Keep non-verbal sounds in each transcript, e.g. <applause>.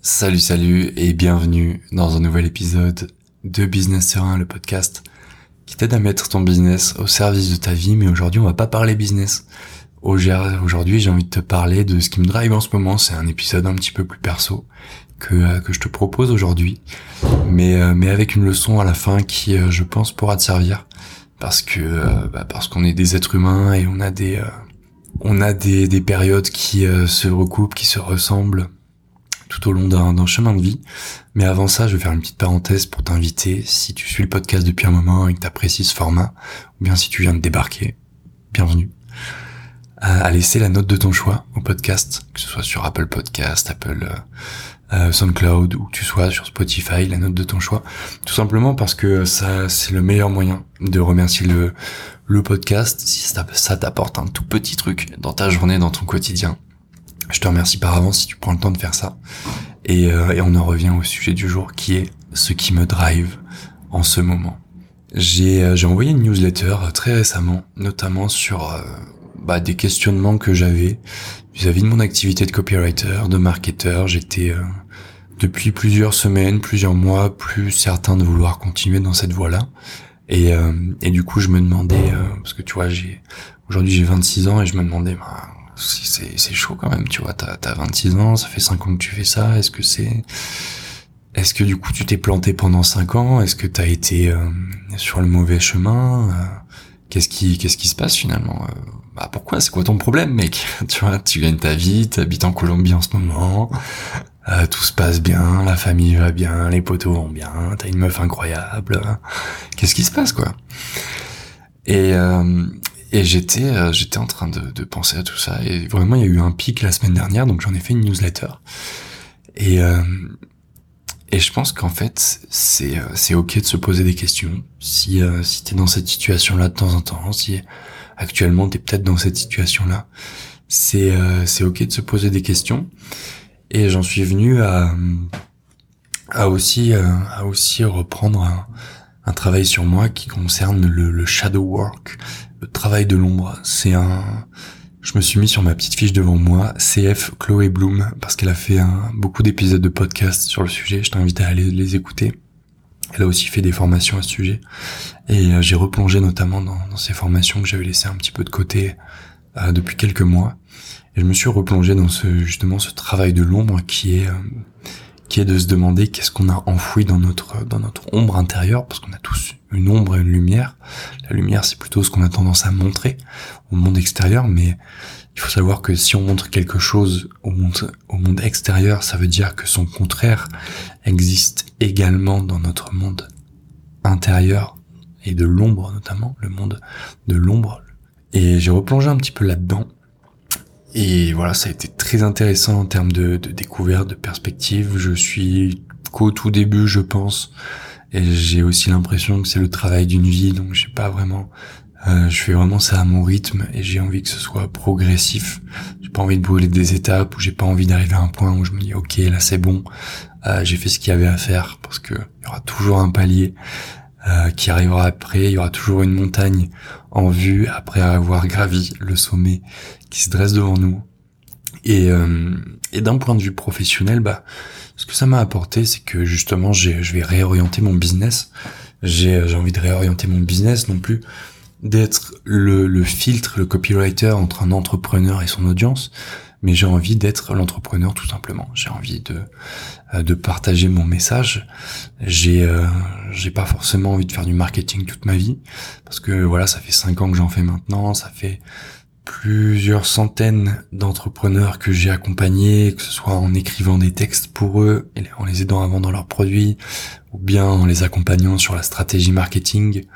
Salut, salut et bienvenue dans un nouvel épisode de Business Serein, le podcast qui t'aide à mettre ton business au service de ta vie. Mais aujourd'hui, on va pas parler business. Aujourd'hui, j'ai envie de te parler de ce qui me drive en ce moment. C'est un épisode un petit peu plus perso que, euh, que je te propose aujourd'hui. Mais, euh, mais avec une leçon à la fin qui, euh, je pense, pourra te servir. Parce que, bah, parce qu'on est des êtres humains et on a des, on a des, des périodes qui se recoupent, qui se ressemblent tout au long d'un chemin de vie. Mais avant ça, je vais faire une petite parenthèse pour t'inviter, si tu suis le podcast depuis un moment et que tu apprécies ce format, ou bien si tu viens de débarquer, bienvenue, à, laisser la note de ton choix au podcast, que ce soit sur Apple Podcast, Apple euh, euh, SoundCloud, ou que tu sois sur Spotify, la note de ton choix. Tout simplement parce que ça, c'est le meilleur moyen de remercier le, podcast si ça t'apporte un tout petit truc dans ta journée, dans ton quotidien je te remercie par avance si tu prends le temps de faire ça. Et, euh, et on en revient au sujet du jour qui est ce qui me drive en ce moment. J'ai euh, envoyé une newsletter très récemment, notamment sur euh, bah, des questionnements que j'avais vis-à-vis de mon activité de copywriter, de marketeur. J'étais depuis plusieurs semaines, plusieurs mois, plus certain de vouloir continuer dans cette voie-là. Et, et du coup, je me demandais, parce que tu vois, j'ai aujourd'hui j'ai 26 ans et je me demandais, bah, c'est chaud quand même, tu vois, t'as as 26 ans, ça fait 5 ans que tu fais ça, est-ce que c'est... Est-ce que du coup tu t'es planté pendant 5 ans Est-ce que t'as été euh, sur le mauvais chemin euh, Qu'est-ce qui qu'est-ce qui se passe finalement euh, Bah pourquoi C'est quoi ton problème, mec? <laughs> Tu vois, tu gagnes ta vie, t'habites en Colombie en ce moment, tout se passe bien, la famille va bien, les potos vont bien, t'as une meuf incroyable. Qu'est-ce qui se passe quoi? Et et j'étais euh, j'étais en train de, de, penser à tout ça. Et vraiment il y a eu un pic la semaine dernière donc j'en ai fait une newsletter. Et euh, et je pense qu'en fait c'est euh, c'est ok de se poser des questions. Si euh, si t'es dans cette situation là de temps en temps si actuellement t'es peut-être dans cette situation là c'est c'est ok de se poser des questions. Et j'en suis venu à à aussi à aussi reprendre un, un travail sur moi qui concerne le, le shadow work travail de l'ombre, c'est un... Je me suis mis sur ma petite fiche devant moi, CF Chloé Bloom, parce qu'elle a fait beaucoup d'épisodes de podcast sur le sujet. Je t'invite à aller les écouter. Elle a aussi fait des formations à ce sujet. Et euh, j'ai replongé notamment dans, ces formations que j'avais laissées un petit peu de côté euh, depuis quelques mois. Et je me suis replongé dans ce justement ce travail de l'ombre qui est euh, qui est de se demander qu'est-ce qu'on a enfoui dans notre dans notre ombre intérieure, parce qu'on a tous une ombre et une lumière. La lumière, c'est plutôt ce qu'on a tendance à montrer au monde extérieur, mais il faut savoir que si on montre quelque chose au monde au monde extérieur, ça veut dire que son contraire existe également dans notre monde intérieur et de l'ombre notamment, le monde de l'ombre. Et j'ai replongé un petit peu là-dedans et voilà, ça a été très intéressant en termes de, de découverte, de perspective. Je suis qu'au tout début, je pense. Et j'ai aussi l'impression que c'est le travail d'une vie, donc j'ai pas vraiment... Euh, je fais vraiment ça à mon rythme et j'ai envie que ce soit progressif. J'ai pas envie de brûler des étapes ou j'ai pas envie d'arriver à un point où je me dis ok là c'est bon, euh, j'ai fait ce qu'il y avait à faire parce que il y aura toujours un palier euh, qui arrivera après, il y aura toujours une montagne en vue après avoir gravi le sommet qui se dresse devant nous. Et, euh, et d'un point de vue professionnel, bah, ce que ça m'a apporté, c'est que justement, je vais réorienter mon business. J'ai envie de réorienter mon business, non plus d'être le, le filtre, le copywriter entre un entrepreneur et son audience, mais j'ai envie d'être l'entrepreneur tout simplement. J'ai envie de euh, de partager mon message. J'ai euh, j'ai pas forcément envie de faire du marketing toute ma vie parce que voilà, ça fait cinq ans que j'en fais maintenant, ça fait plusieurs centaines d'entrepreneurs que j'ai accompagnés, que ce soit en écrivant des textes pour eux, en les aidant à vendre leurs produits, ou bien en les accompagnant sur la stratégie marketing,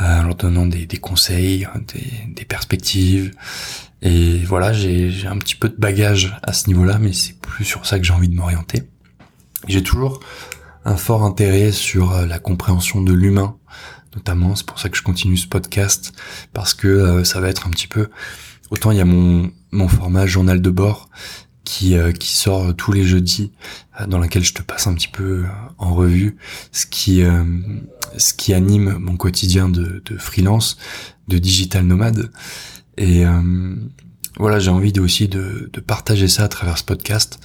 euh, en leur donnant des, conseils, des, des, perspectives. Et voilà, j'ai un petit peu de bagage à ce niveau-là, mais c'est plus sur ça que j'ai envie de m'orienter. J'ai toujours un fort intérêt sur euh, la compréhension de l'humain, notamment. C'est pour ça que je continue ce podcast, parce que euh, ça va être un petit peu Autant il y a mon, mon format journal de bord qui, euh, qui sort tous les jeudis, euh, dans lequel je te passe un petit peu euh, en revue ce qui, ce qui anime mon quotidien de, de freelance, de digital nomade. Et, voilà, j'ai envie aussi de, de partager ça à travers ce podcast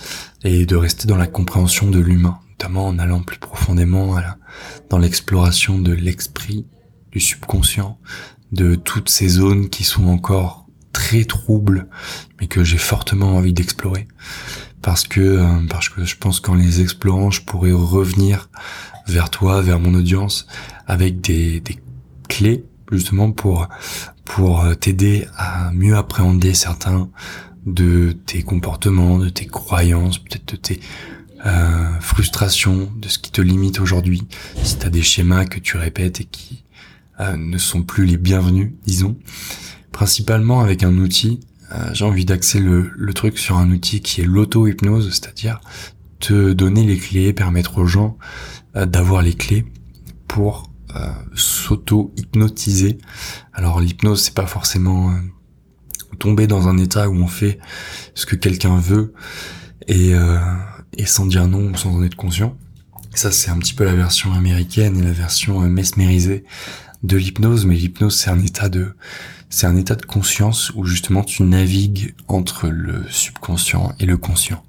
et de rester dans la compréhension de l'humain, notamment en allant plus profondément dans l'exploration de l'esprit, du subconscient, de toutes ces zones qui sont encore très troubles, mais que j'ai fortement envie d'explorer. Parce que, euh, parce que je pense qu'en les explorant, je pourrais revenir vers toi, vers mon audience, avec des, des clés justement pour pour t'aider à mieux appréhender certains de tes comportements, de tes croyances, peut-être de tes euh, frustrations, de ce qui te limite aujourd'hui. Si tu as des schémas que tu répètes et qui euh, ne sont plus les bienvenus, disons. Principalement avec un outil, euh, j'ai envie d'axer le, truc sur un outil qui est l'auto-hypnose, c'est-à-dire te donner les clés, permettre aux gens euh, d'avoir les clés pour euh, s'auto-hypnotiser. Alors l'hypnose, c'est pas forcément tomber dans un état où on fait ce que quelqu'un veut et, et sans dire non, sans en être conscient. Ça, c'est un petit peu la version américaine et la version mesmérisée de l'hypnose, mais l'hypnose, c'est un état de, c'est un état de conscience où justement tu navigues entre le subconscient et le conscient.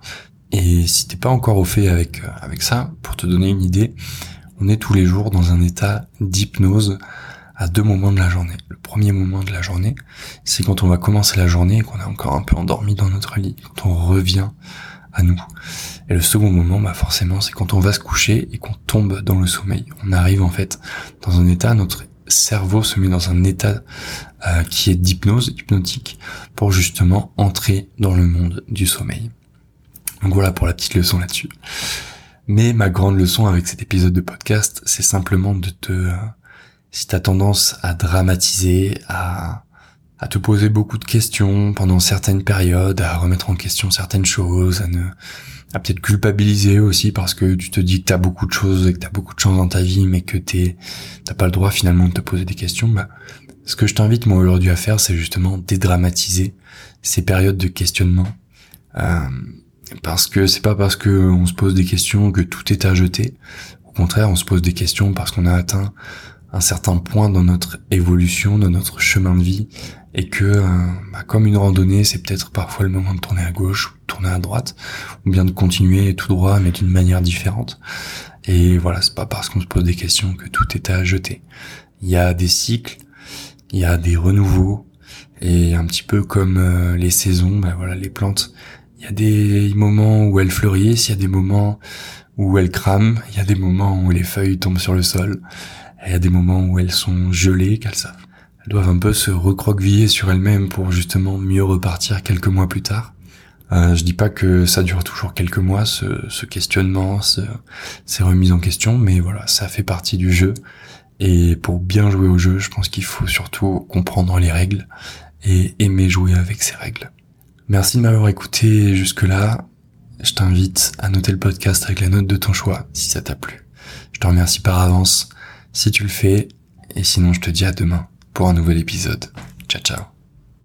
Et si t'es pas encore au fait avec avec ça, pour te donner une idée, on est tous les jours dans un état d'hypnose à deux moments de la journée. Le premier moment de la journée, c'est quand on va commencer la journée et qu'on est encore un peu endormi dans notre lit, quand on revient à nous. Et le second moment, bah forcément, c'est quand on va se coucher et qu'on tombe dans le sommeil. On arrive en fait dans un état, notre cerveau se met dans un état euh, qui est d'hypnose, hypnotique, pour justement entrer dans le monde du sommeil. Donc voilà pour la petite leçon là-dessus. Mais ma grande leçon avec cet épisode de podcast, c'est simplement de te, euh, si t'as tendance à dramatiser, à, à te poser beaucoup de questions pendant certaines périodes, à remettre en question certaines choses, à ne, à peut-être culpabiliser aussi parce que tu te dis que t'as beaucoup de choses et que t'as beaucoup de chance dans ta vie, mais que t'es, t'as pas le droit finalement de te poser des questions, bah, ce que je t'invite moi aujourd'hui à faire, c'est justement dédramatiser ces périodes de questionnement. Euh, parce que c'est pas parce que on se pose des questions que tout est à jeter. Au contraire, on se pose des questions parce qu'on a atteint un certain point dans notre évolution, dans notre chemin de vie, et que, euh, bah, comme une randonnée, c'est peut-être parfois le moment de tourner à gauche, ou de tourner à droite, ou bien de continuer tout droit, mais d'une manière différente. Et voilà, c'est pas parce qu'on se pose des questions que tout est à jeter. Il y a des cycles, il y a des renouveaux, et un petit peu comme euh, les saisons, bah voilà, les plantes, il y a des moments où elles fleurissent, il y a des moments où elles crament, il y a des moments où les feuilles tombent sur le sol, il y a des moments où elles sont gelées, qu'elles savent. Doivent un peu se recroqueviller sur elles-mêmes pour justement mieux repartir quelques mois plus tard. Euh, je dis pas que ça dure toujours quelques mois, ce, ce questionnement, ce, ces remises en question, mais voilà, ça fait partie du jeu. Et pour bien jouer au jeu, je pense qu'il faut surtout comprendre les règles et aimer jouer avec ces règles. Merci de m'avoir écouté jusque-là. Je t'invite à noter le podcast avec la note de ton choix si ça t'a plu. Je te remercie par avance si tu le fais et sinon je te dis à demain pour un nouvel épisode. Ciao ciao.